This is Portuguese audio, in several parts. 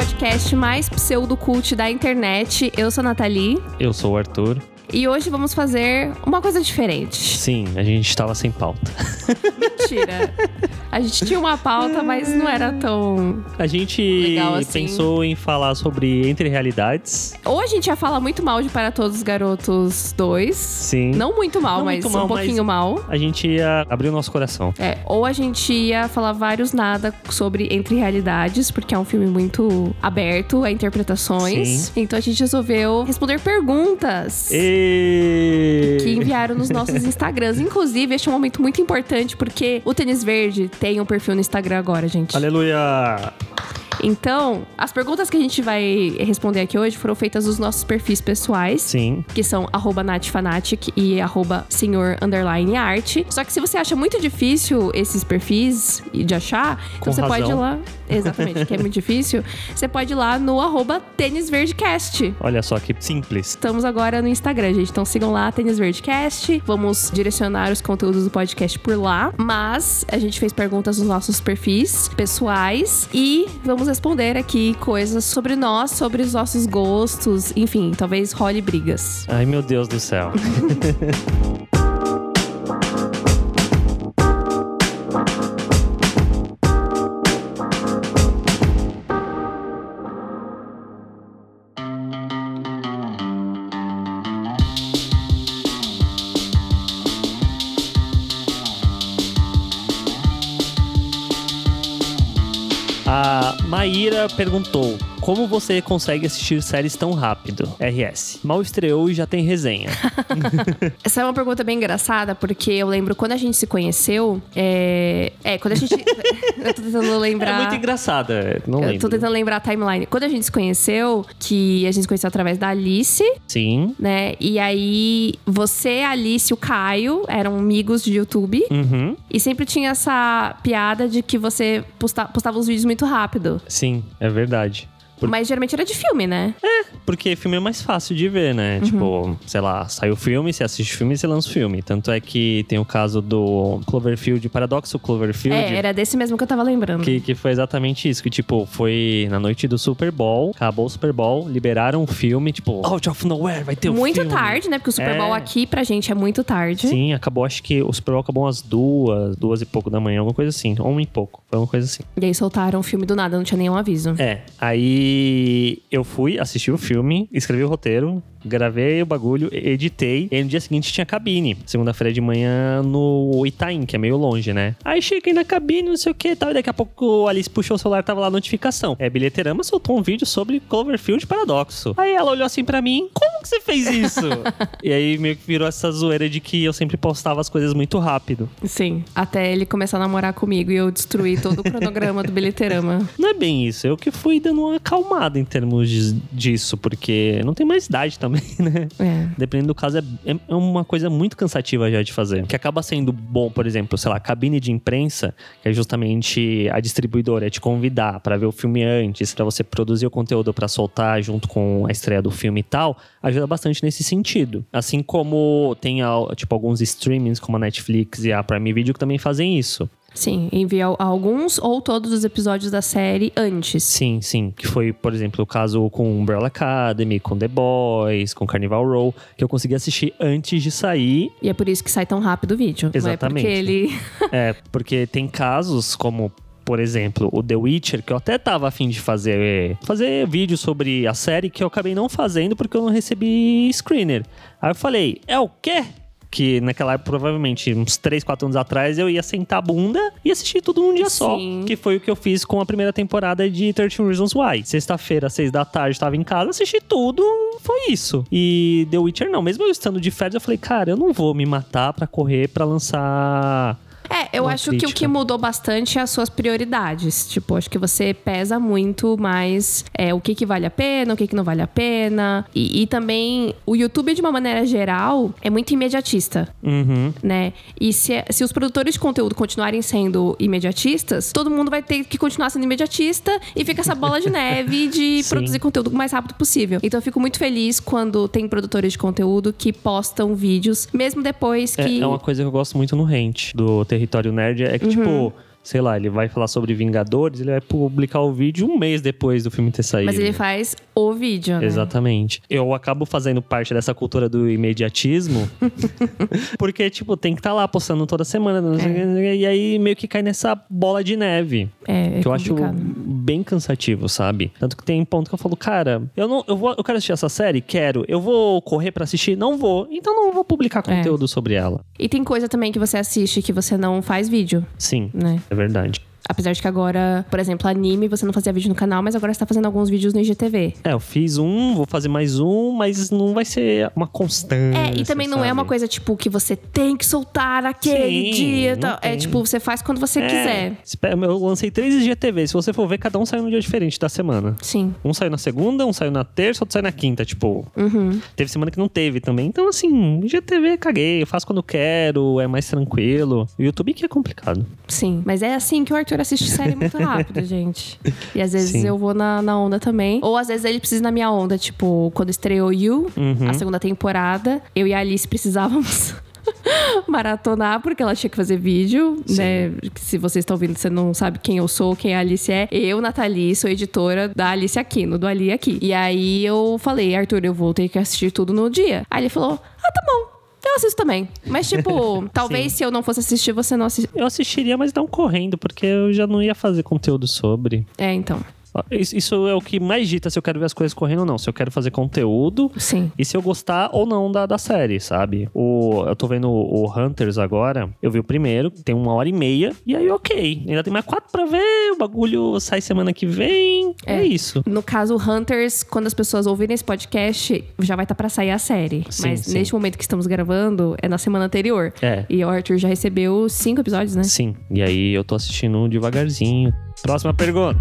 podcast mais pseudo-cult da internet. Eu sou a Nathalie Eu sou o Arthur. e hoje vamos fazer uma coisa diferente. Sim, a gente estava sem pauta. Mentira. A gente tinha uma pauta, mas não era tão. A gente Legal, assim. pensou em falar sobre Entre Realidades. Ou a gente ia falar muito mal de Para Todos os Garotos 2. Sim. Não muito mal, Não mas muito mal, um pouquinho mal. A gente ia abrir o nosso coração. É, ou a gente ia falar vários nada sobre Entre Realidades, porque é um filme muito aberto a interpretações. Sim. Então a gente resolveu responder perguntas. E... que enviaram nos nossos Instagrams. Inclusive, este é um momento muito importante porque o Tênis Verde tem um perfil no Instagram agora, gente. Aleluia! Então, as perguntas que a gente vai responder aqui hoje foram feitas nos nossos perfis pessoais. Sim. Que são arroba natfanatic e arroba senhor arte. Só que se você acha muito difícil esses perfis de achar, Com então você pode ir razão. lá. Exatamente, que é muito difícil. Você pode ir lá no arroba tênis verdecast. Olha só que simples. Estamos agora no Instagram, gente. Então sigam lá, Tênis Verdecast. Vamos direcionar os conteúdos do podcast por lá. Mas a gente fez perguntas nos nossos perfis pessoais e vamos responder aqui coisas sobre nós, sobre os nossos gostos. Enfim, talvez role brigas. Ai, meu Deus do céu. perguntou: Como você consegue assistir séries tão rápido? RS. Mal estreou e já tem resenha. Essa é uma pergunta bem engraçada, porque eu lembro quando a gente se conheceu. É, é quando a gente. eu tô tentando lembrar. É muito engraçada. Não Eu lembro. tô tentando lembrar a timeline. Quando a gente se conheceu, que a gente se conheceu através da Alice, Sim. né? E aí, você, a Alice e o Caio eram amigos de YouTube. Uhum. E sempre tinha essa piada de que você posta- postava os vídeos muito rápido. Sim, é verdade. Por- Mas geralmente era de filme, né? Porque filme é mais fácil de ver, né? Uhum. Tipo, sei lá, sai o filme, você assiste o filme e você lança o filme. Tanto é que tem o caso do Cloverfield, Paradoxo Cloverfield. É, era desse mesmo que eu tava lembrando. Que, que foi exatamente isso, que tipo, foi na noite do Super Bowl, acabou o Super Bowl, liberaram o filme, tipo, out of nowhere, vai ter o muito filme. tarde, né? Porque o Super É. Bowl aqui pra gente é muito tarde. Sim, acabou, acho que o Super Bowl acabou umas duas, duas e pouco da manhã, alguma coisa assim, ou um e pouco, foi uma coisa assim. E aí soltaram o filme do nada, não tinha nenhum aviso. É, aí eu fui, assisti o filme, escrevi o roteiro, gravei o bagulho, editei, e no dia seguinte tinha cabine. Segunda-feira de manhã no Itaim, que é meio longe, né? Aí cheguei na cabine, não sei o que e tal, e daqui a pouco a Alice puxou o celular, tava lá a notificação. É, Bilheterama soltou um vídeo sobre Cloverfield Paradoxo. Aí ela olhou assim pra mim, como que você fez isso? e aí meio que virou essa zoeira de que eu sempre postava as coisas muito rápido. Sim. Até ele começar a namorar comigo e eu destruir todo o cronograma do bilheterama. Não é bem isso, eu que fui dando uma acalmada em termos de- disso, porque não tem mais idade também, né? É. Dependendo do caso, é, é uma coisa muito cansativa já de fazer. Que acaba sendo bom, por exemplo, sei lá, cabine de imprensa, que é justamente a distribuidora te convidar pra ver o filme antes, pra você produzir o conteúdo pra soltar junto com a estreia do filme e tal, ajuda bastante nesse sentido. Assim como tem tipo alguns streamings como a Netflix e a Prime Video que também fazem isso. Sim, enviar alguns ou todos os episódios da série antes. Sim, sim. Que foi, por exemplo, o caso com Umbrella Academy, com The Boys, com Carnival Row, que eu consegui assistir antes de sair. E é por isso que sai tão rápido o vídeo. Exatamente. Não é porque ele. é, porque tem casos como. Por exemplo, o The Witcher, que eu até tava afim de fazer, fazer vídeo sobre a série, que eu acabei não fazendo porque eu não recebi screener. Aí eu falei, é o quê? Que naquela época, provavelmente, uns 3, 4 anos atrás, eu ia sentar a bunda e assistir tudo num dia só. Sim. Que foi o que eu fiz com a primeira temporada de 13 Reasons Why. Sexta-feira, 6 da tarde, tava em casa, assisti tudo, foi isso. E The Witcher não. Mesmo eu estando de férias, eu falei, cara, eu não vou me matar pra correr pra lançar É, eu acho que o crítica. que mudou bastante é as suas prioridades. Tipo, acho que você pesa muito mais é, o que, que vale a pena, o que, que não vale a pena. E, e também o YouTube, de uma maneira geral, é muito imediatista, Uhum. né? E se, se os produtores de conteúdo continuarem sendo imediatistas, todo mundo vai ter que continuar sendo imediatista e fica essa bola de neve de produzir conteúdo o mais rápido possível. Então eu fico muito feliz quando tem produtores de conteúdo que postam vídeos, mesmo depois É, que. é uma coisa que eu gosto muito no Rent, do Território Nerd, é que, Uhum. tipo, sei lá, ele vai falar sobre Vingadores, ele vai publicar o vídeo um mês depois do filme ter saído. Mas ele faz o vídeo, né? Exatamente. Eu acabo fazendo parte dessa cultura do imediatismo, porque, tipo, tem que estar lá postando toda semana, quê, e aí meio que cai nessa bola de neve. É, é que eu acho complicado. Bem cansativo, sabe? Tanto que tem ponto que eu falo, cara, eu não, eu vou, eu quero assistir essa série, quero. Eu vou correr pra assistir, não vou. Então não vou publicar É. conteúdo sobre ela. E tem coisa também que você assiste que você não faz vídeo, Sim, né? é verdade. Apesar de que agora, por exemplo, anime, você não fazia vídeo no canal, mas agora você tá fazendo alguns vídeos no IGTV. É, eu fiz um, vou fazer mais um, mas não vai ser uma constância. É, e também não é sabe? uma coisa, tipo, que você tem que soltar aquele Sim, dia. tal. É tipo, você faz quando você É, quiser. Eu lancei três IGTV. Se você for ver, cada um saiu num dia diferente da semana. Sim. Um saiu na segunda, um saiu na terça, outro saiu na quinta. Tipo, Uhum. teve semana que não teve também. Então, assim, IGTV caguei. Eu faço quando quero, é mais tranquilo. O YouTube que é complicado. Sim. Mas é assim que o Arthur assiste série muito rápido, gente. E às vezes Sim. eu vou na, na onda também. Ou às vezes ele precisa na minha onda. Tipo, quando estreou You, Uhum. a segunda temporada, eu e a Alice precisávamos. maratonar, porque ela tinha que fazer vídeo, Sim. né? Se vocês estão ouvindo, você não sabe quem eu sou, quem a Alice é. Eu, Nathalie, sou editora da Alice Aquino, do Ali Aqui. E aí eu falei, Arthur, eu vou ter que assistir tudo no dia. Aí ele falou, ah, tá bom. Eu assisto também. Mas, tipo, talvez se eu não fosse assistir, você não assiste. Eu assistiria, mas não correndo, porque eu já não ia fazer conteúdo sobre. É, então. Isso é o que mais dita se eu quero ver as coisas correndo ou não. Se eu quero fazer conteúdo Sim. e se eu gostar ou não da, da série, sabe? O, eu tô vendo o, Hunters agora. Eu vi o primeiro, tem uma hora e meia. E aí, ok. Ainda tem mais quatro pra ver. O bagulho sai semana que vem. É, É. isso. No caso, Hunters, quando as pessoas ouvirem esse podcast, já vai estar pra sair a série. Sim, Mas sim. neste momento que estamos gravando, é na semana anterior. É. E o Arthur já recebeu cinco episódios, né? Sim. E aí eu tô assistindo devagarzinho. Próxima pergunta.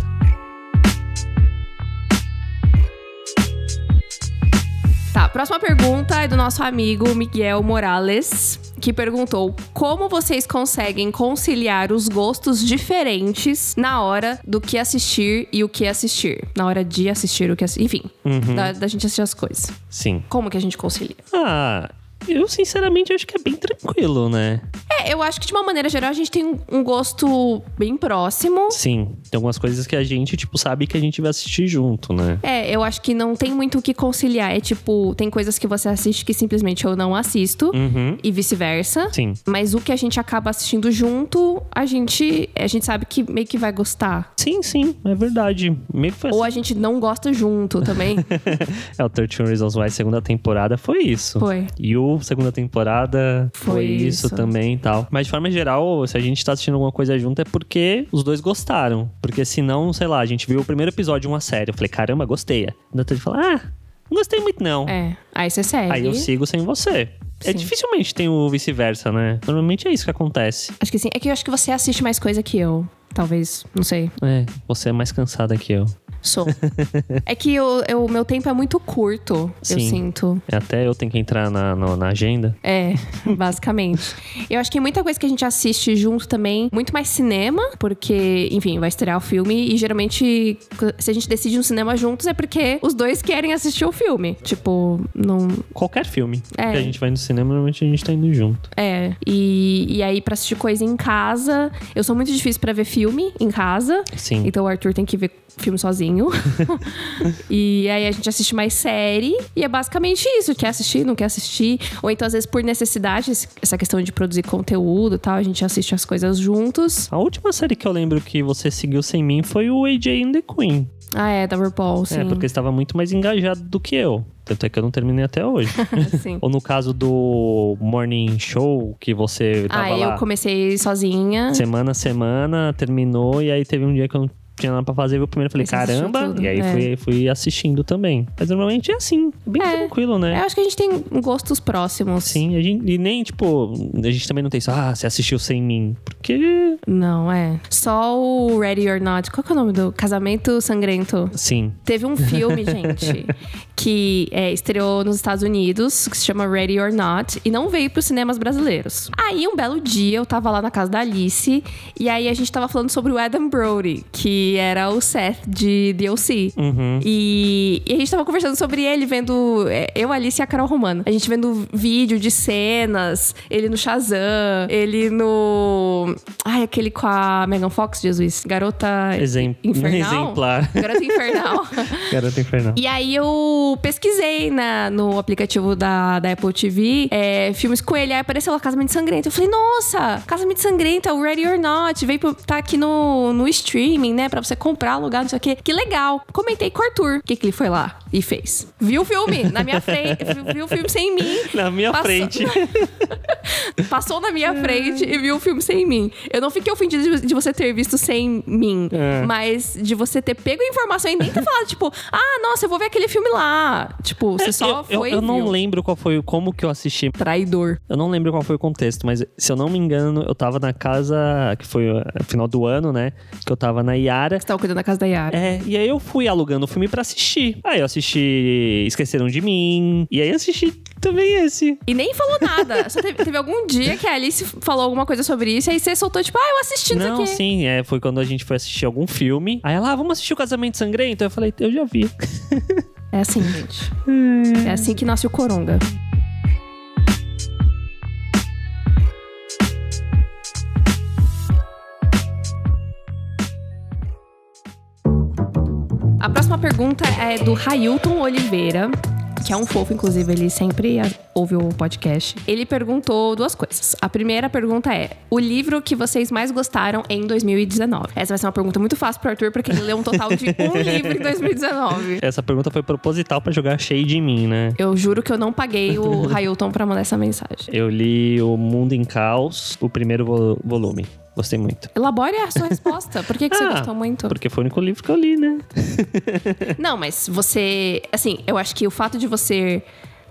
Tá, próxima pergunta é do nosso amigo Miguel Morales, que perguntou: Como vocês conseguem conciliar os gostos diferentes na hora do que assistir e o que assistir? Na hora de assistir o que assistir. Enfim, Uhum. da, da gente assistir as coisas. Sim. Como que a gente concilia? Ah, eu sinceramente acho que é bem tranquilo, né? É, eu acho que de uma maneira geral a gente tem um- gosto bem próximo. Sim. Tem algumas coisas que a gente, tipo, sabe que a gente vai assistir junto, né? É, eu acho que não tem muito o que conciliar. É tipo, tem coisas que você assiste que simplesmente eu não assisto Uhum. e vice-versa. Sim. Mas o que a gente acaba assistindo junto, a gente, a gente sabe que meio que vai gostar. Sim, sim, é verdade. Meio que foi Ou assim. a gente não gosta junto também. É, o 13 Reasons Why segunda temporada foi isso. Foi. E o segunda temporada foi, Foi isso. isso. também e tal. Mas de forma geral, se a gente tá assistindo alguma coisa junto é porque os dois gostaram. Porque senão, sei lá, a gente viu o primeiro episódio de uma série. Eu falei, caramba, gostei. Ainda tô de falar, ah, não gostei muito não. é. Aí você segue. Aí eu sigo sem você. É dificilmente tem o vice-versa, né? Normalmente é isso que acontece. Acho que sim. É que eu acho que você assiste mais coisa que eu. Talvez, não sei. É, você é mais cansada que eu. Sou. é que eu- eu- o meu tempo é muito curto, eu Sim. sinto. É, Até eu tenho que entrar na, na, na agenda. É, basicamente. eu acho que muita coisa que a gente assiste junto também, muito mais cinema, porque, enfim, vai estrear o filme e geralmente, se a gente decide um cinema juntos, é porque os dois querem assistir o filme. Tipo, não. Qualquer filme É. que a gente vai no cinema, normalmente a gente tá indo junto. É. E, e aí, pra assistir coisa em casa, eu sou muito difícil pra ver filme em casa. Sim. Então o Arthur tem que ver filme sozinho. e aí a gente assiste mais série. E é basicamente isso. Quer assistir, não quer assistir. Ou então, às vezes, por necessidade, essa questão de produzir conteúdo e tal, a gente assiste as coisas juntos. A última série que eu lembro que você seguiu sem mim foi o AJ and the Queen. Ah, é, da RuPaul, sim. É, porque estava muito mais engajado do que eu. Tanto é que eu não terminei até hoje. sim. Ou no caso do Morning Show, que você tava Ah, eu lá comecei sozinha. semana a semana, terminou, e aí teve um dia que eu não tinha nada pra fazer, eu primeiro falei, Aí você assistiu caramba, e aí é. fui, fui assistindo também. Mas normalmente é assim, bem É. tranquilo, né? Eu acho que a gente tem gostos próximos. Sim, a gente, e nem, tipo, a gente também não tem isso, ah, você assistiu sem mim. Porque, Não, é. Só o Ready or Not. Qual que é o nome do? Casamento Sangrento. sim, Teve um filme, gente, que é, estreou nos Estados Unidos, que se chama Ready or Not, e não veio pros cinemas brasileiros. Aí, um belo dia, eu tava lá na casa da Alice, e aí a gente tava falando sobre o Adam Brody, que que era o Seth de DLC. Uhum. E, e a gente tava conversando sobre ele, vendo. é, Eu, Alice e a Carol Romano. A gente vendo vídeo de cenas, ele no Shazam, ele no. Ai, aquele com a Megan Fox, Jesus. Garota Exemp- Infernal. Exemplar. Garota Infernal. Garota infernal. E aí eu pesquisei na, no aplicativo da, da Apple TV é, filmes com ele. Aí apareceu lá Casamento Sangrento. Eu falei, nossa, Casamento Sangrento é o Ready or Not. Veio pro, tá aqui no, no streaming, né? Pra você comprar, alugar, não sei o quê. Que legal. Comentei com o Arthur. O que, que ele foi lá e fez? Viu o filme na minha frente. Viu o filme sem mim. Na minha Passou- frente. Passou na minha frente e viu o filme sem mim. Eu não fiquei ofendida de, de você ter visto sem mim, É. mas de você ter pego a informação e nem ter falado, tipo, ah, nossa, eu vou ver aquele filme lá. Tipo, você só É, eu, eu- foi. eu e não lembro qual foi, como que eu assisti. Traidor. Eu não lembro qual foi o contexto, mas se eu não me engano, eu tava na casa, que foi uh, final do ano, né? Que eu tava na Yara. Você tava cuidando da casa da Yara. É, e aí eu fui alugando o filme pra assistir. Aí eu assisti Esqueceram de Mim. E aí assisti também esse. E nem falou nada. Só teve, teve algum dia que a Alice falou alguma coisa sobre isso, e aí você soltou, tipo, ah, eu assisti isso Não, aqui. sim, é, foi quando a gente foi assistir algum filme. Aí ela, ah, vamos assistir o Casamento Sangrento? Eu falei, eu já vi. É assim, gente. É assim que nasce o Coronga. A próxima pergunta é do Railton Oliveira, que é um fofo, inclusive, ele sempre ouve o podcast. Ele perguntou duas coisas. A primeira pergunta é: o livro que vocês mais gostaram em 2019? Essa vai ser uma pergunta muito fácil pro Arthur, porque ele leu um total de um livro em 2019. Essa pergunta foi proposital pra jogar shade em mim, né? Eu juro que eu não paguei o Railton pra mandar essa mensagem. Eu li O Mundo em Caos, o primeiro vo- volume. Gostei muito. Elabore a sua resposta. Por que, que você Ah, gostou muito? Porque foi o único livro que eu li, né? Não, mas você. Assim, eu acho que o fato de você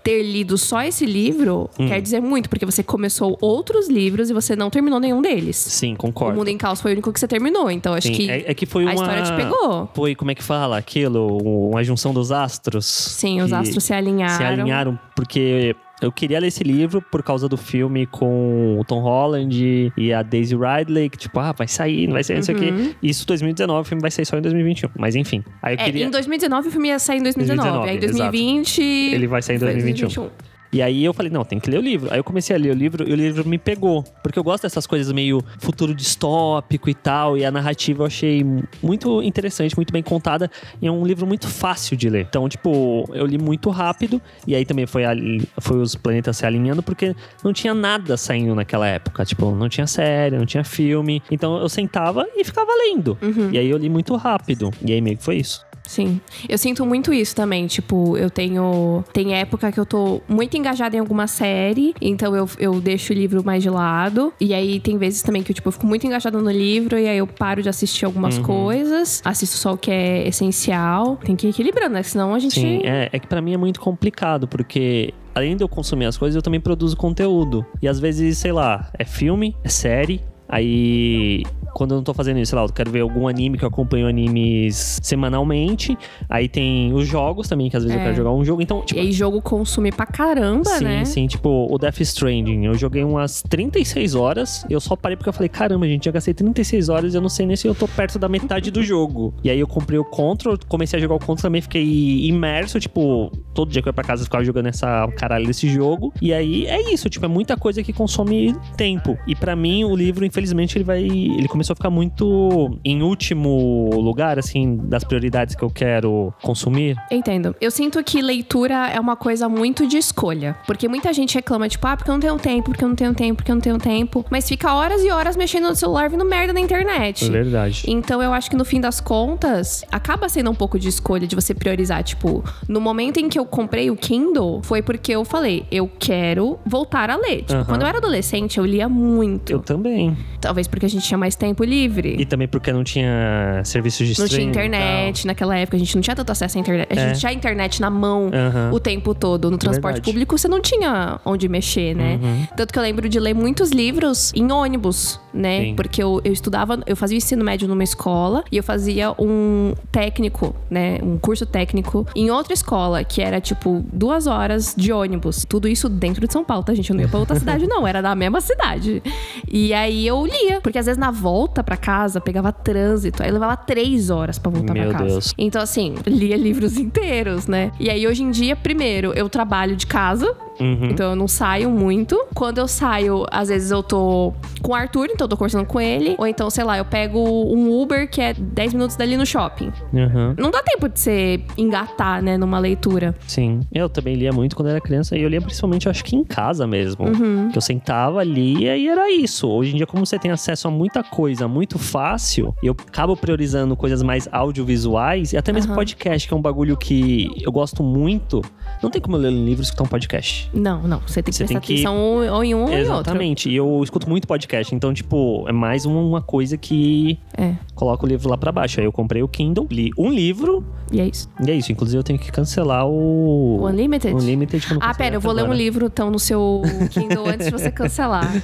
ter lido só esse livro Hum. quer dizer muito, porque você começou outros livros e você não terminou nenhum deles. Sim, O concordo. Mundo em Caos foi o único que você terminou, então acho Sim, que. é, é que foi a uma... história te pegou. Foi, como é que fala? Aquilo, uma junção dos astros. Sim, os astros se alinharam. Se alinharam, porque eu queria ler esse livro por causa do filme com o Tom Holland e a Daisy Ridley, que tipo, ah, vai sair, não vai sair, não sei o quê. Isso 2019, o filme vai sair só em 2021. Mas enfim, aí eu Uhum. É, queria... em 2019 o filme ia sair em 2019. aí em 2019, 2020. Ele vai sair em foi 2021. E aí eu falei, não, tem que ler o livro. Aí eu comecei a ler o livro e o livro me pegou. Porque eu gosto dessas coisas meio futuro distópico e tal. E a narrativa eu achei muito interessante, muito bem contada. E é um livro muito fácil de ler. Então, tipo, eu li muito rápido. E aí também foi, ali, foi os planetas se alinhando, porque não tinha nada saindo naquela época. Tipo, não tinha série, não tinha filme. Então eu sentava e ficava lendo. Uhum. E aí eu li muito rápido. E aí meio que foi isso. Sim. Eu sinto muito isso também. Tipo, eu tenho. Tem época que eu tô muito engajada em alguma série, então eu, eu deixo o livro mais de lado. E aí tem vezes também que eu, tipo, eu fico muito engajada no livro e aí eu paro de assistir algumas Uhum. coisas, assisto só o que é essencial. Tem que ir equilibrando, né? Senão a gente. Sim, é, é que pra mim é muito complicado, porque além de eu consumir as coisas, eu também produzo conteúdo. E às vezes, sei lá, é filme, é série. Aí, quando eu não tô fazendo isso, sei lá, eu quero ver algum anime que eu acompanho animes semanalmente. Aí tem os jogos também, que às vezes eu É. quero jogar um jogo. Então, E tipo. aí jogo consome pra caramba, Sim, né? sim, tipo o Death Stranding. Eu joguei umas 36 horas. Eu só parei porque eu falei: caramba, gente, já gastei 36 horas e eu não sei nem se eu tô perto da metade do jogo. E aí eu comprei o Control, comecei a jogar o Control também, fiquei imerso, tipo, todo dia que eu ia pra casa eu ficava jogando essa caralho desse jogo. E aí é isso, tipo, é muita coisa que consome tempo. E pra mim, o livro, infelizmente, ele vai. Ele começou a ficar muito em último lugar, assim, das prioridades que eu quero consumir. Entendo. Eu sinto que leitura é uma coisa muito de escolha. Porque muita gente reclama, tipo, ah, porque eu não tenho tempo, porque eu não tenho tempo, porque eu não tenho tempo. Mas fica horas e horas mexendo no celular vendo merda na internet. É verdade. Então eu acho que no fim das contas, acaba sendo um pouco de escolha de você priorizar. Tipo, no momento em que eu comprei o Kindle, foi porque eu falei, eu quero voltar a ler. Tipo, Aham. quando eu era adolescente, eu lia muito. Eu também. Talvez porque a gente tinha mais tempo livre. E também porque não tinha serviços de Não streaming. tinha e tal. internet naquela época, a gente não tinha tanto acesso à internet. A É. gente tinha a internet na mão Aham. o tempo todo. No transporte verdade. público, você não tinha onde mexer, né? Uhum. Tanto que eu lembro de ler muitos livros em ônibus, né? Sim. Porque eu, eu estudava, eu fazia o ensino médio numa escola e eu fazia um técnico, né? Um curso técnico em outra escola, que era tipo duas horas de ônibus. Tudo isso dentro de São Paulo, tá, gente? Eu não ia pra outra cidade, não. Era da mesma cidade. E aí eu lia, porque às vezes na volta volta pra casa, pegava trânsito, aí levava três horas pra voltar pra casa. Deus. Então, assim, lia livros inteiros, né? E aí, hoje em dia, primeiro, eu trabalho de casa, Uhum. então eu não saio muito. Quando eu saio, às vezes eu tô com o Arthur, então eu tô conversando com ele. Ou então, sei lá, eu pego um Uber que é 10 minutos dali no shopping. Uhum. Não dá tempo de você engatar, né, numa leitura. Sim. Eu também lia muito quando era criança e eu lia principalmente, acho que em casa mesmo. Uhum. Que eu sentava, lia e era isso. Hoje em dia, como você tem acesso a muita coisa muito fácil, eu acabo priorizando coisas mais audiovisuais e até mesmo podcast, que é um bagulho que eu gosto muito. Não tem como eu ler um livro e escutar um podcast. Não, não. Você tem que Você prestar tem que- atenção ou ou em um ou em outro. Exatamente. E eu escuto muito podcast. Então, tipo, é mais uma, coisa que É, coloca o livro lá pra baixo. Aí eu comprei o Kindle, li um livro e é isso. e é isso. Inclusive, eu tenho que cancelar o. O Unlimited? O Unlimited que eu não Ah, pera, eu vou ler um agora. livro então no seu Kindle antes de você cancelar.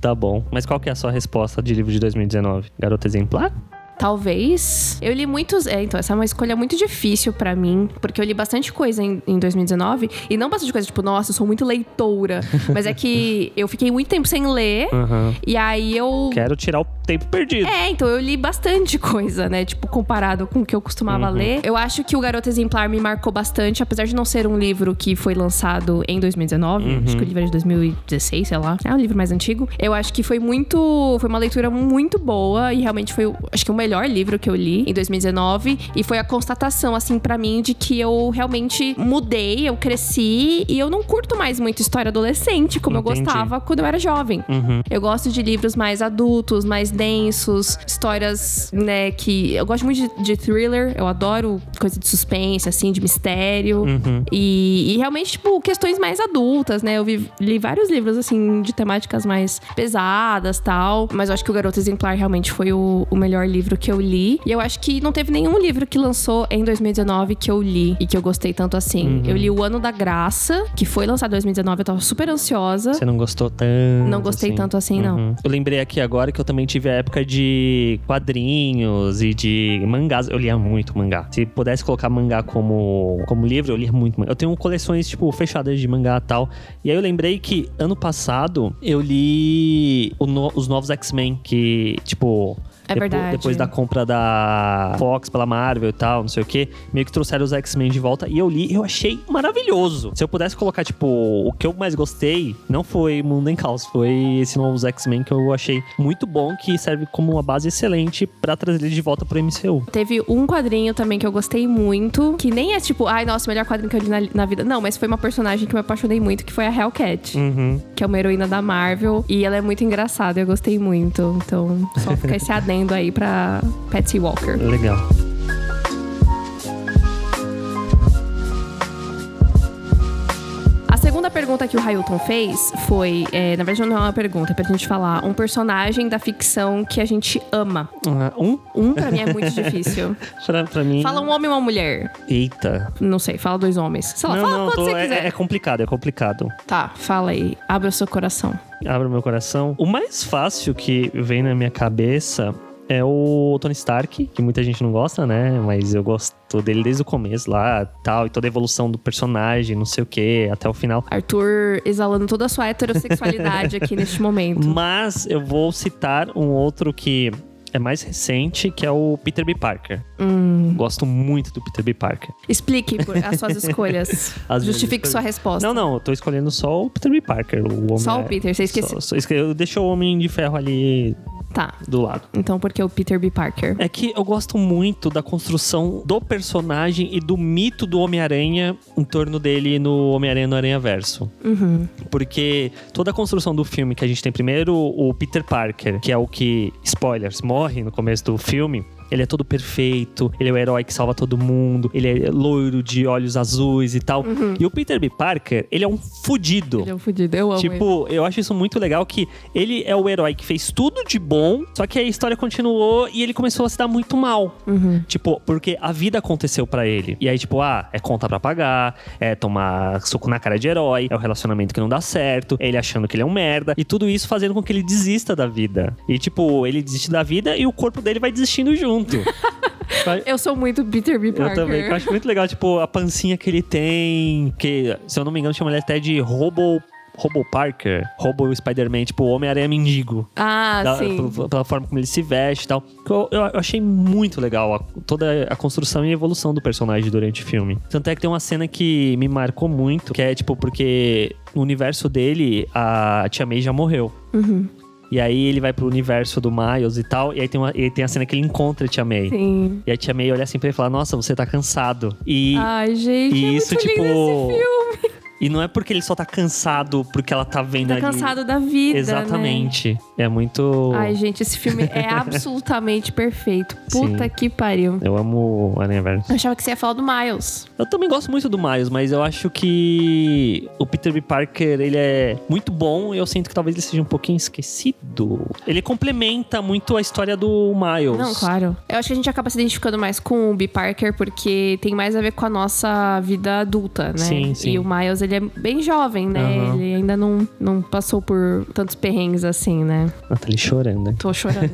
Tá bom. Mas qual que é a sua resposta de livro de 2019? Garota Exemplar? Talvez. Eu li muitos. É, então, essa é uma escolha muito difícil pra mim, porque eu li bastante coisa em, em 2019. E não bastante coisa, tipo, nossa, eu sou muito leitora. mas é que eu fiquei muito tempo sem ler. Aham. E aí eu. Quero tirar o tempo perdido. É, então eu li bastante coisa, né? Tipo, comparado com o que eu costumava ler. Eu acho que o Garoto Exemplar me marcou bastante, apesar de não ser um livro que foi lançado em 2019. Acho que o livro é de 2016, sei lá. É um livro mais antigo. Eu acho que foi muito. Foi uma leitura muito boa e realmente foi, acho que o melhor livro que eu li em 2019. E foi a constatação, assim, pra mim, de que eu realmente mudei, eu cresci e eu não curto mais muito história adolescente, como Entendi. eu gostava quando eu era jovem. Uhum. Eu gosto de livros mais adultos, mais densos, histórias, né, que... Eu gosto muito de, de thriller, eu adoro coisa de suspense, assim, de mistério. Uhum. E, e realmente, tipo, questões mais adultas, né? Eu vi- li vários livros, assim, de temáticas mais pesadas tal. Mas eu acho que o Garoto Exemplar realmente foi o, o melhor livro que eu li. E eu acho que não teve nenhum livro que lançou em 2019 que eu li e que eu gostei tanto assim. Eu li O Ano da Graça, que foi lançado em 2019, eu tava super ansiosa. Você não gostou tanto? Não gostei tanto assim, não. Uhum. Eu lembrei aqui agora que eu também tive a época de quadrinhos e de mangás. Eu lia muito mangá. Se pudesse colocar mangá como, como livro, eu lia muito mangá. Eu tenho coleções, tipo, fechadas de mangá e tal. E aí eu lembrei que ano passado eu li no- os novos X-Men, que, tipo. É depo- verdade. Depois da compra da Fox pela Marvel e tal, não sei o que, meio que trouxeram os X-Men de volta e eu li e eu achei maravilhoso. Se eu pudesse colocar, tipo, o que eu mais gostei, não foi Mundo em Caos, foi esse novo X-Men que eu achei muito bom, que serve como uma base excelente pra trazer ele de volta pro MCU. Teve um quadrinho também que eu gostei muito, que nem é tipo, ai, nossa, o melhor quadrinho que eu li na, na vida. Não, mas foi uma personagem que eu me apaixonei muito, que foi a Hellcat, Uhum. que é uma heroína da Marvel. E ela é muito engraçada, eu gostei muito. Então, só fica esse adendo aí pra Patsy Walker. Legal. A segunda pergunta que o Railton fez foi, é, na verdade não é uma pergunta, é pra gente falar um personagem da ficção que a gente ama. Ah, um? Um pra mim é muito difícil. Pra, pra mim. Fala um homem ou uma mulher. Eita. Não sei, fala dois homens. Sei lá, não, fala não, quando tô- você é, quiser. é complicado, é complicado. Tá, fala aí. Abre o seu coração. Abre o meu coração. O mais fácil que vem na minha cabeça é o Tony Stark, que muita gente não gosta, né? Mas eu gosto dele desde o começo lá, tal, e toda a evolução do personagem, não sei o que, até o final. Arthur exalando toda a sua heterossexualidade aqui neste momento. Mas eu vou citar um outro que é mais recente, que é o Peter B. Parker. Hum, Gosto muito do Peter B. Parker. explique as suas escolhas. As Justifique sua resposta. Não, não, eu tô escolhendo só o Peter B. Parker. O homem Só o é- Peter, você esqueceu. Só, só eu deixo o Homem de Ferro ali Tá. do lado. Então, por que o Peter B. Parker? É que eu gosto muito da construção do personagem e do mito do Homem-Aranha em torno dele no Homem-Aranha no Aranha Verso. Uhum. Porque toda a construção do filme que a gente tem primeiro o Peter Parker, que é o que, spoilers, morre no começo do filme. Ele é todo perfeito, ele é o herói que salva todo mundo, ele é loiro de olhos azuis e tal. E o Peter B. Parker, ele é um fudido. Ele é um fudido, eu amo ele. Tipo, eu acho isso muito legal que ele é o herói que fez tudo de bom, só que a história continuou e ele começou a se dar muito mal. Uhum. Tipo, porque a vida aconteceu pra ele. E aí, tipo, ah, é conta pra pagar, é tomar suco na cara de herói, é o relacionamento que não dá certo, é ele achando que ele é um merda, e tudo isso fazendo com que ele desista da vida. E, tipo, ele desiste da vida e o corpo dele vai desistindo junto. Eu sou muito Peter B. Eu Parker. também, que eu acho muito legal, tipo, a pancinha que ele tem, que, se eu não me engano, chama ele até de Robo Robo Parker, Robo Spider-Man, tipo, Homem-Aranha mendigo. Ah, Da- sim. pela, pela forma como ele se veste e tal. Eu, eu- eu achei muito legal a- toda a construção e evolução do personagem durante o filme. Tanto é que tem uma cena que me marcou muito, que é tipo, porque no universo dele, a Tia May já morreu. Uhum. E aí ele vai pro universo do Miles e tal, e aí tem, uma, e tem a cena que ele encontra a Tia May. Sim. E a Tia May olha assim pra ele e fala, nossa, você tá cansado. E, Ai, gente, e é isso, tipo, lindo esse filme. E não é porque ele só tá cansado porque ela tá vendo Tá ali. cansado da vida, né? Exatamente. É muito... Ai, gente, esse filme é absolutamente perfeito. Puta Sim. que pariu. Eu amo o Aranha Verso. Eu achava que você ia falar do Miles. Eu também gosto muito do Miles, mas eu acho que o Peter B. Parker, ele é muito bom e eu sinto que talvez ele seja um pouquinho esquecido. Ele complementa muito a história do Miles. Não, claro. Eu acho que a gente acaba se identificando mais com o B. Parker porque tem mais a ver com a nossa vida adulta, né? Sim, sim. E o Miles, ele é bem jovem, né? Aham. Ele ainda não, não passou por tantos perrengues assim, né? Nathalie chorando. Tô chorando.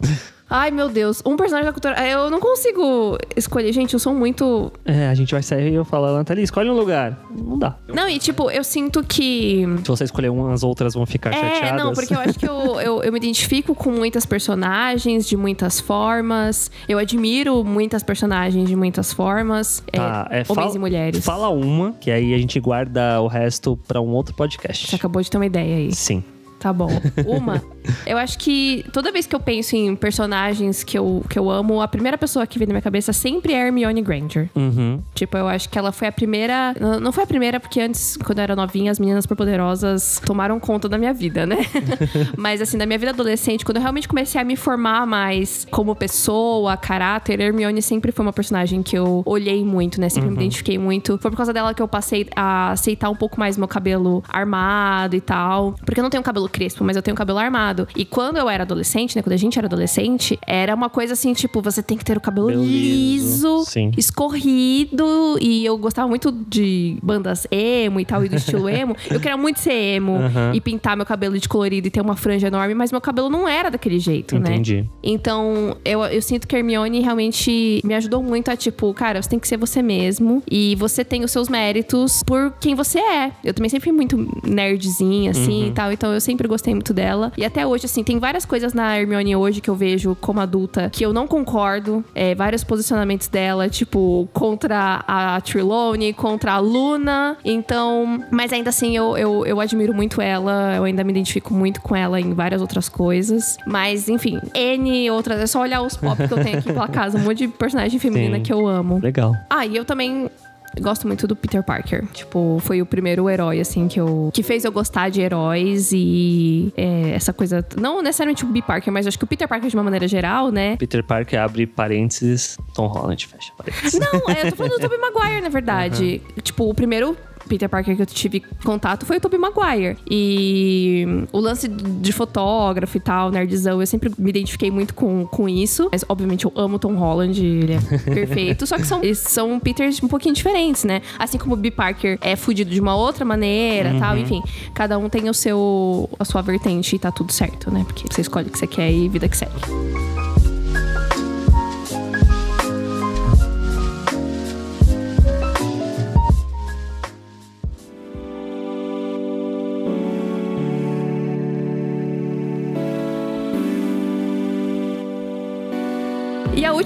Ai, meu Deus. Um personagem da cultura. Eu não consigo escolher. Gente, eu sou muito. É, a gente vai sair e eu falo, Nathalie, escolhe um lugar. Não dá. Não, e tipo, eu sinto que. Se você escolher uma, as outras vão ficar É, chateadas. não, porque eu acho que eu, eu, eu me identifico com muitas personagens de muitas formas. Eu admiro muitas personagens de muitas formas. Tá, é, é, homens fala- e mulheres. Fala uma, que aí a gente guarda o resto pra um outro Você podcast. acabou de ter uma ideia aí. Sim. Tá bom. Uma. eu acho que toda vez que eu penso em personagens que eu, que eu amo, a primeira pessoa que vem na minha cabeça sempre é Hermione Granger. Uhum. Tipo, eu acho que ela foi a primeira. não- foi a primeira, porque antes, quando eu era novinha, as meninas superpoderosas tomaram conta da minha vida, né? Mas, assim, da minha vida adolescente, quando eu realmente comecei a me formar mais como pessoa, caráter, Hermione sempre foi uma personagem que eu olhei muito, né? Sempre me identifiquei muito. Foi por causa dela que eu passei a aceitar um pouco mais meu cabelo armado e tal. Porque eu não tenho cabelo crespo, mas eu tenho cabelo armado. E quando eu era adolescente, né? Quando a gente era adolescente, era uma coisa assim, tipo, você tem que ter o cabelo liso. Sim. escorrido e eu gostava muito de bandas emo e tal, e do estilo emo. Eu queria muito ser emo Aham. e pintar meu cabelo de colorido e ter uma franja enorme, mas meu cabelo não era daquele jeito, né? Entendi. Então, eu, eu sinto que a Hermione realmente me ajudou muito a, tipo, cara, você tem que ser você mesmo e você tem os seus méritos por quem você é. Eu também sempre fui muito nerdzinha, assim e tal, então eu sempre gostei muito dela. E até hoje, assim, tem várias coisas na Hermione hoje que eu vejo como adulta que eu não concordo. É, vários posicionamentos dela, tipo, contra a Trelawney, contra a Luna. Então, mas ainda assim, eu, eu, eu admiro muito ela, eu ainda me identifico muito com ela em várias outras coisas. Mas, enfim, N outras. É só olhar os pop que eu tenho aqui pela casa, um monte de personagem feminina Sim. que eu amo. Legal. Ah, e eu também gosto muito do Peter Parker. Tipo, foi o primeiro herói, assim, que eu. que fez eu gostar de heróis e é, essa coisa. Não necessariamente o B. Parker, mas acho que o Peter Parker, de uma maneira geral, né? Peter Parker abre parênteses, Tom Holland fecha parênteses. Não, é, eu tô falando do Tobey Maguire, na verdade. Tipo, o primeiro Peter Parker que eu tive contato foi o Tobey Maguire. E o lance de fotógrafo e tal, nerdzão, eu sempre me identifiquei muito com, com isso. Mas, obviamente, eu amo Tom Holland, ele é perfeito. Só que são, eles são Peters um pouquinho diferentes, né? Assim como o B. Parker é fudido de uma outra maneira tal. Enfim, cada um tem o seu, a sua vertente e tá tudo certo, né? Porque você escolhe o que você quer e vida que segue.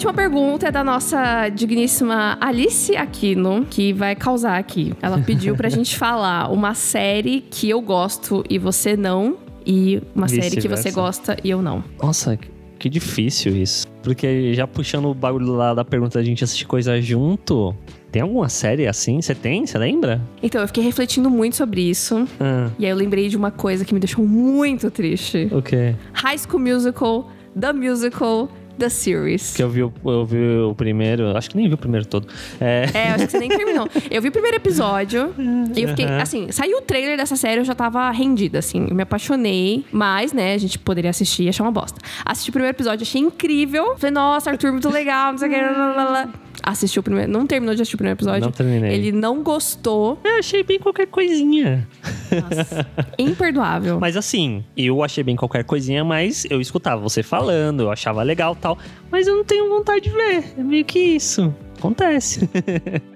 Última pergunta é da nossa digníssima Alice Aquino, que vai causar aqui. Ela pediu pra gente falar uma série que eu gosto e você não, e uma série que você Vice-versa. gosta e eu não. Nossa, que- que difícil isso. Porque já puxando o bagulho lá da pergunta da gente assistir coisa junto, tem alguma série assim? Você tem? Você lembra? Então, eu fiquei refletindo muito sobre isso. Ah, E aí eu lembrei de uma coisa que me deixou muito triste. o quê? High School Musical, The Musical, The Series. Que eu vi, o- eu vi o primeiro, acho que nem vi o primeiro todo. É, É, acho que você nem terminou. Eu vi o primeiro episódio e eu fiquei, assim, saiu o trailer dessa série, eu já tava rendida, assim. Eu me apaixonei, mas, né, a gente poderia assistir e achar uma bosta. Assisti o primeiro episódio, achei incrível. Falei, nossa, Arthur, muito legal, não sei o que. lá, lá, lá, lá. Assisti o primeiro, não terminou de assistir o primeiro episódio. Não terminei. Ele não gostou. eu achei bem qualquer coisinha. Nossa, imperdoável. Mas assim, eu achei bem qualquer coisinha, mas eu escutava você falando, eu achava legal tal. Mas eu não tenho vontade de ver. É meio que isso. Acontece.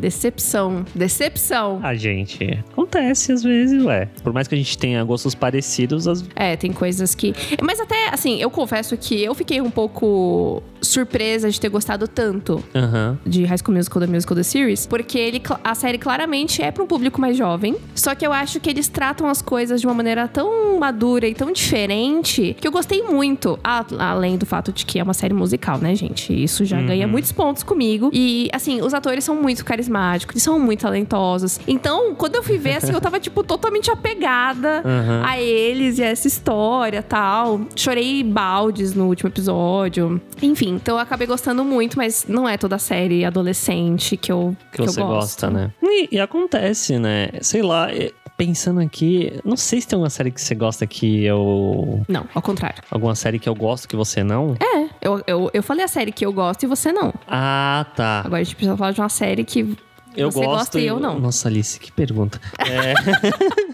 Decepção. Decepção. Ah, gente, acontece às vezes, ué. Por mais que a gente tenha gostos parecidos, as... É, tem coisas que. Mas até, assim, eu confesso que eu fiquei um pouco surpresa de ter gostado tanto Aham. de High School Musical, The Musical, The Series, porque ele, a série claramente é para um público mais jovem, só que eu acho que eles tratam as coisas de uma maneira tão madura e tão diferente que eu gostei muito, a- além do fato de que é uma série musical, né, gente? Isso já ganha muitos pontos comigo. E, assim, os atores são muito carismáticos, eles são muito talentosos. Então, quando eu fui ver, assim, eu tava, tipo, totalmente apegada Aham. a eles e a essa história tal. Chorei baldes no último episódio. Enfim, então eu acabei gostando muito, mas não é toda a série adolescente que eu, que que eu você gosto. gosta, né? E, e acontece, né? Sei lá, é, pensando aqui, não sei se tem alguma série que você gosta que eu. Não, ao contrário. Alguma série que eu gosto que você não? É, eu, eu, eu falei a série que eu gosto e você não. Ah, tá. Agora a gente precisa falar de uma série que Eu você gosto gosta e eu não. Nossa, Alice, que pergunta. É...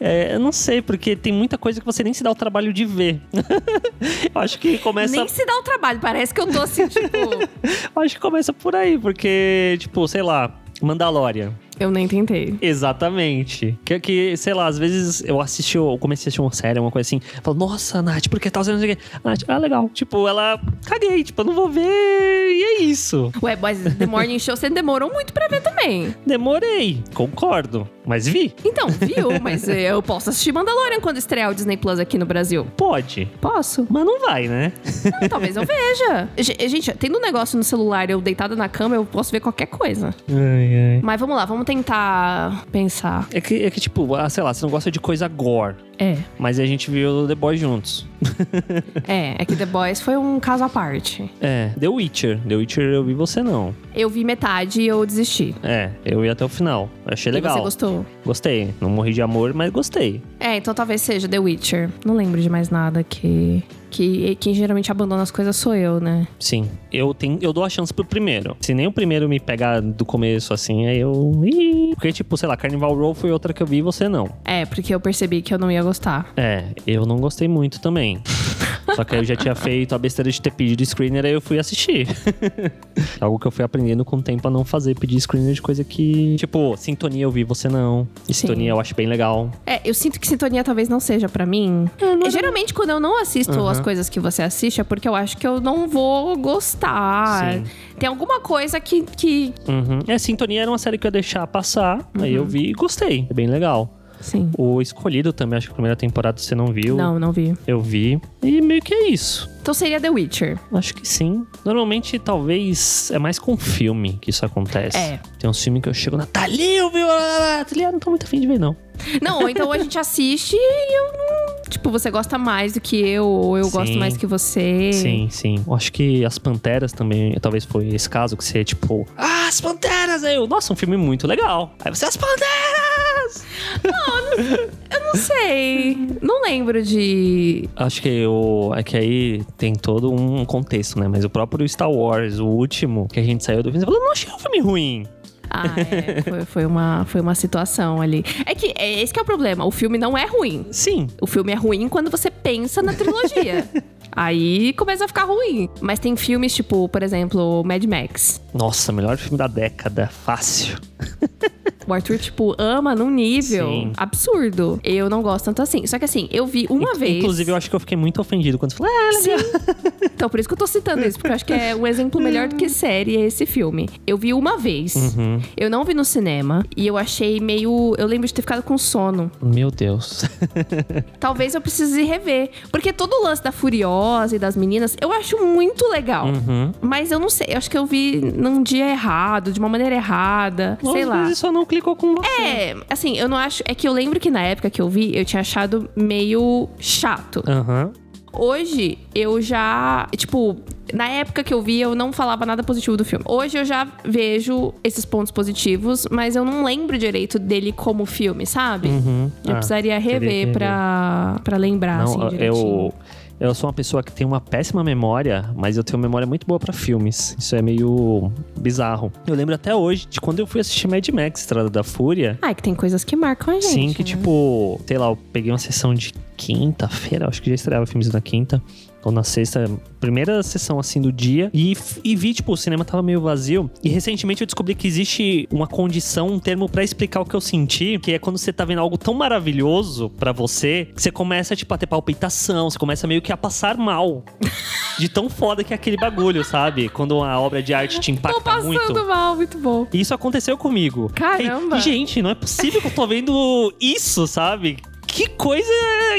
é, eu não sei, porque tem muita coisa que você nem se dá o trabalho de ver. eu acho que começa. nem se dá o trabalho. Parece que eu tô assim, tipo. eu Acho que começa por aí, porque, tipo, sei lá, Mandalorian. Eu nem tentei. Exatamente. Que, que, sei lá, às vezes eu assisti, eu comecei a assistir uma série, uma coisa assim, falo, nossa, Nath, por que tal? Não sei o quê. A Nath, ah, legal. Tipo, ela, caguei, tipo, eu não vou ver, e é isso. Ué, mas The Morning Show você demorou muito pra ver também. Demorei, concordo, mas vi. Então, viu? Mas eu posso assistir Mandalorian quando estrear o Disney Plus aqui no Brasil. Pode, Posso? mas não vai, né? Não, talvez eu veja. Ge- Gente, tendo um negócio no celular, eu deitada na cama, eu posso ver qualquer coisa. Ai, ai. Mas vamos lá, vamos tentar pensar. É que, é que, tipo, ah, sei lá, você não gosta de coisa gore, É, mas a gente viu The Boys juntos. é, é que The Boys foi um caso à parte. É, The Witcher. The Witcher eu vi você não. Eu vi metade e eu desisti. É, eu ia até o final. Achei legal. E você gostou? Gostei. Não morri de amor, mas gostei. É, então talvez seja The Witcher. Não lembro de mais nada que. Que quem geralmente abandona as coisas sou eu, né? Sim, eu tenho, eu dou a chance pro primeiro. Se nem o primeiro me pegar do começo assim, aí eu. Ih, porque, tipo, sei lá, Carnival Row foi outra que eu vi e você não. É, porque eu percebi que eu não ia gostar. É, eu não gostei muito também. Só que aí eu já tinha feito a besteira de ter pedido screener, aí eu fui assistir. Algo que eu fui aprendendo com o tempo a não fazer, pedir screener de coisa que. Tipo, sintonia eu vi, você não. E Sim. sintonia eu acho bem legal. É, eu sinto que sintonia talvez não seja pra mim. E geralmente, quando eu não assisto Aham. as coisas que você assiste, é porque eu acho que eu não vou gostar. Sim. Tem alguma coisa que. que... Uhum. É, sintonia era uma série que eu ia deixar passar. Aí eu vi e gostei. É bem legal. Sim. O Escolhido também, acho que a primeira temporada você não viu. Não, não vi. Eu vi. E meio que é isso. Então seria The Witcher. Acho que sim. Normalmente, talvez, é mais com filme que isso acontece. É. Tem uns filmes que eu chego, Natalia, viu? Natalia, não tô muito afim de ver, não. Não, ou então a gente assiste e eu não. Tipo, você gosta mais do que eu, ou eu gosto Sim. mais que você. Sim, sim. Eu acho que As Panteras também, talvez foi esse caso, que você, tipo, ah, As Panteras! Aí eu, nossa, um filme muito legal. Aí você, As Panteras! Eu não sei. Não lembro de. Acho que o, é que aí tem todo um contexto, né? Mas o próprio Star Wars, o último, que a gente saiu do filme, você falou, não achei um filme ruim. Ah, é. Foi, foi uma, foi uma situação ali. É que é, esse que é o problema. O filme não é ruim. Sim, O filme é ruim quando você pensa na trilogia. Aí começa a ficar ruim. Mas tem filmes tipo, por exemplo, Mad Max. Nossa, melhor filme da década, fácil. O Arthur, tipo, ama num nível Sim. absurdo. Eu não gosto tanto assim. Só que assim, eu vi uma In- vez. Inclusive, eu acho que eu fiquei muito ofendido quando você falou, ah, legal. Então, por isso que eu tô citando isso, porque eu acho que é um exemplo melhor do que série é esse filme. Eu vi uma vez. Uhum. Eu não vi no cinema. E eu achei meio. Eu lembro de ter ficado com sono. Meu Deus. Talvez eu precise rever. Porque todo o lance da Furiosa e das meninas, eu acho muito legal. Uhum. Mas eu não sei, eu acho que eu vi num dia errado, de uma maneira errada. sei Às lá. vezes só não clicou com você. É, assim, eu não acho. É que eu lembro que na época que eu vi, eu tinha achado meio chato. Aham. Hoje, eu já. Tipo, na época que eu vi, eu não falava nada positivo do filme. Hoje eu já vejo esses pontos positivos, mas eu não lembro direito dele como filme, sabe? Uhum. Eu Ah, precisaria rever pra, pra lembrar, assim, Não, direitinho. eu, eu sou uma pessoa que tem uma péssima memória, mas eu tenho memória muito boa pra filmes. Isso é meio bizarro. Eu lembro até hoje de quando eu fui assistir Mad Max, Estrada da Fúria. Ah, é que tem coisas que marcam a gente. Sim, que né? tipo, sei lá, eu peguei uma sessão de quinta-feira, acho que já estreava filmes na quinta. Ou na sexta, primeira sessão assim do dia. E, e vi, tipo, o cinema tava meio vazio. E recentemente eu descobri que existe uma condição, um termo pra explicar o que eu senti, que é quando você tá vendo algo tão maravilhoso pra você, que você começa, tipo, a ter palpitação, você começa meio que a passar mal. de tão foda que é aquele bagulho, sabe? Quando uma obra de arte te Tô impacta passando muito. mal, muito bom. E isso aconteceu comigo. Caramba. E, gente, não é possível que eu tô vendo isso, sabe? Que coisa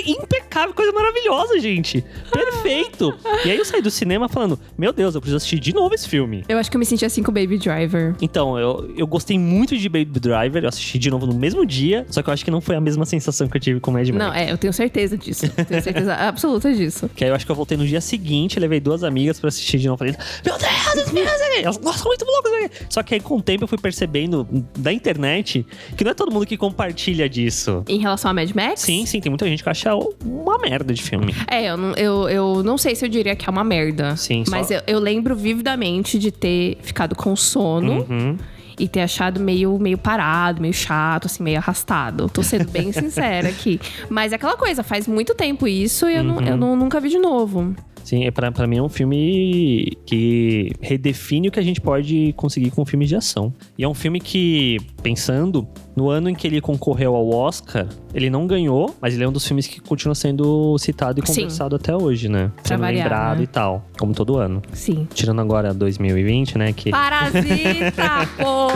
impecável, coisa maravilhosa, gente. Perfeito. E aí eu saí do cinema falando: Meu Deus, eu preciso assistir de novo esse filme. Eu acho que eu me senti assim com o Baby Driver. Então, eu, eu gostei muito de Baby Driver, eu assisti de novo no mesmo dia, só que eu acho que não foi a mesma sensação que eu tive com Mad Max. Não, é, eu tenho certeza disso. Tenho certeza absoluta disso. Que aí eu acho que eu voltei no dia seguinte, levei duas amigas pra assistir de novo. Falei, meu Deus, esse filme é assim." Elas, nossa, muito isso aqui." Só que aí com o tempo eu fui percebendo da internet que não é todo mundo que compartilha disso. Em relação a Mad Max? Sim, sim, tem muita gente que acha uma merda de filme. É, eu não, eu, eu não sei se eu diria que é uma merda. Sim, Mas só- eu, eu lembro vividamente de ter ficado com sono. Uhum. E ter achado meio, meio parado, meio chato, assim, meio arrastado. Tô sendo bem sincera aqui. Mas é aquela coisa, faz muito tempo isso e eu, não, Uhum. eu não- nunca vi de novo. Sim, é pra, pra mim é um filme que redefine o que a gente pode conseguir com filmes de ação. E é um filme que, pensando, no ano em que ele concorreu ao Oscar, ele não ganhou, mas ele é um dos filmes que continua sendo citado e Sim. conversado até hoje, né? Sendo variar, lembrado né? e tal, como todo ano. Sim. Tirando agora 2020, né? Que Parasita, pô!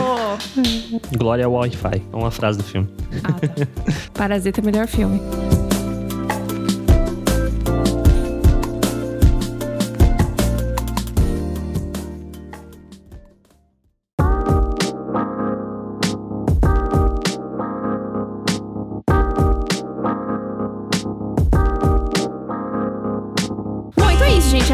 glória ao Wi-Fi. É uma frase do filme. Ah, tá. Parasita é o melhor filme.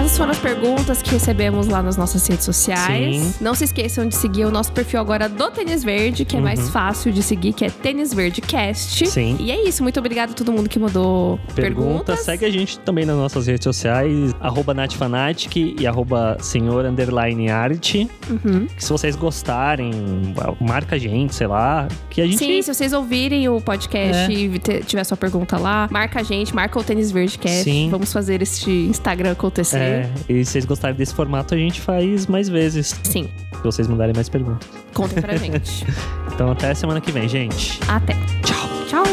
Essas foram as perguntas que recebemos lá nas nossas redes sociais. Sim. Não se esqueçam de seguir o nosso perfil agora do Tênis Verde, que é mais fácil de seguir, que é Tênis Verde Cast. Uhum. Sim. E é isso. Muito obrigada a todo mundo que mandou Pergunta, perguntas. segue a gente também nas nossas redes sociais, arroba natfanatic e arroba senhor underline arte. Uhum. Se vocês gostarem, marca a gente, sei lá, que a gente... Sim, se vocês ouvirem o podcast É. e tiver sua pergunta lá, marca a gente, marca o Tênis Verde Cast. Sim. Vamos fazer este Instagram acontecer. É, e se vocês gostarem desse formato, a gente faz mais vezes. Sim, Se vocês mandarem mais perguntas. contem pra gente. Então até semana que vem, gente. Até. Tchau. Tchau.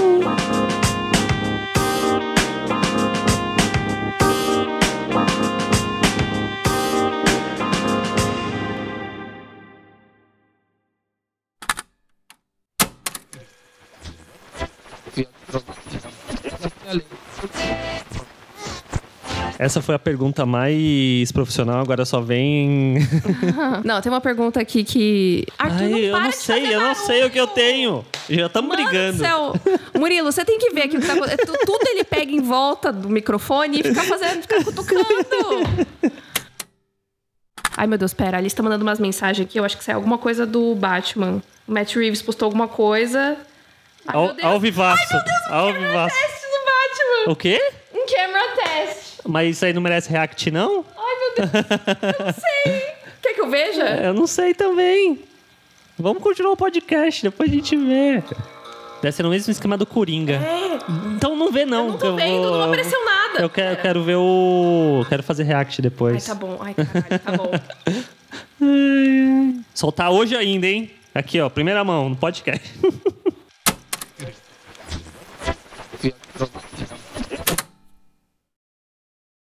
Essa foi a pergunta mais profissional, agora só vem. Não, tem uma pergunta aqui que. Arthur, Ai, não eu não sei, eu não sei o que eu tenho. Já estamos brigando. do céu. Murilo, você tem que ver que o que tá acontecendo. Tu- Tudo ele pega em volta do microfone e fica fazendo, fica cutucando. Ai, meu Deus, pera. A Alice tá mandando umas mensagens aqui. Eu acho que isso é alguma coisa do Batman. O Matt Reeves postou alguma coisa. Ai, Ao, meu Deus. ao vivaço. ao Camera vivaço. test do Batman. O quê? Um camera test. Mas isso aí não merece react, não? Ai, meu Deus. Eu não sei. Quer que eu veja? Eu não sei também. Vamos continuar o podcast, depois a gente vê. Deve ser no mesmo esquema do Coringa. Então não vê, não. É. Eu não tô que vendo, vou- não apareceu nada. Eu quero, eu quero ver o. Quero fazer react Ai, depois. tá bom. Ai, caralho, tá bom. Soltar hoje ainda, hein? Aqui, ó, primeira mão, no podcast.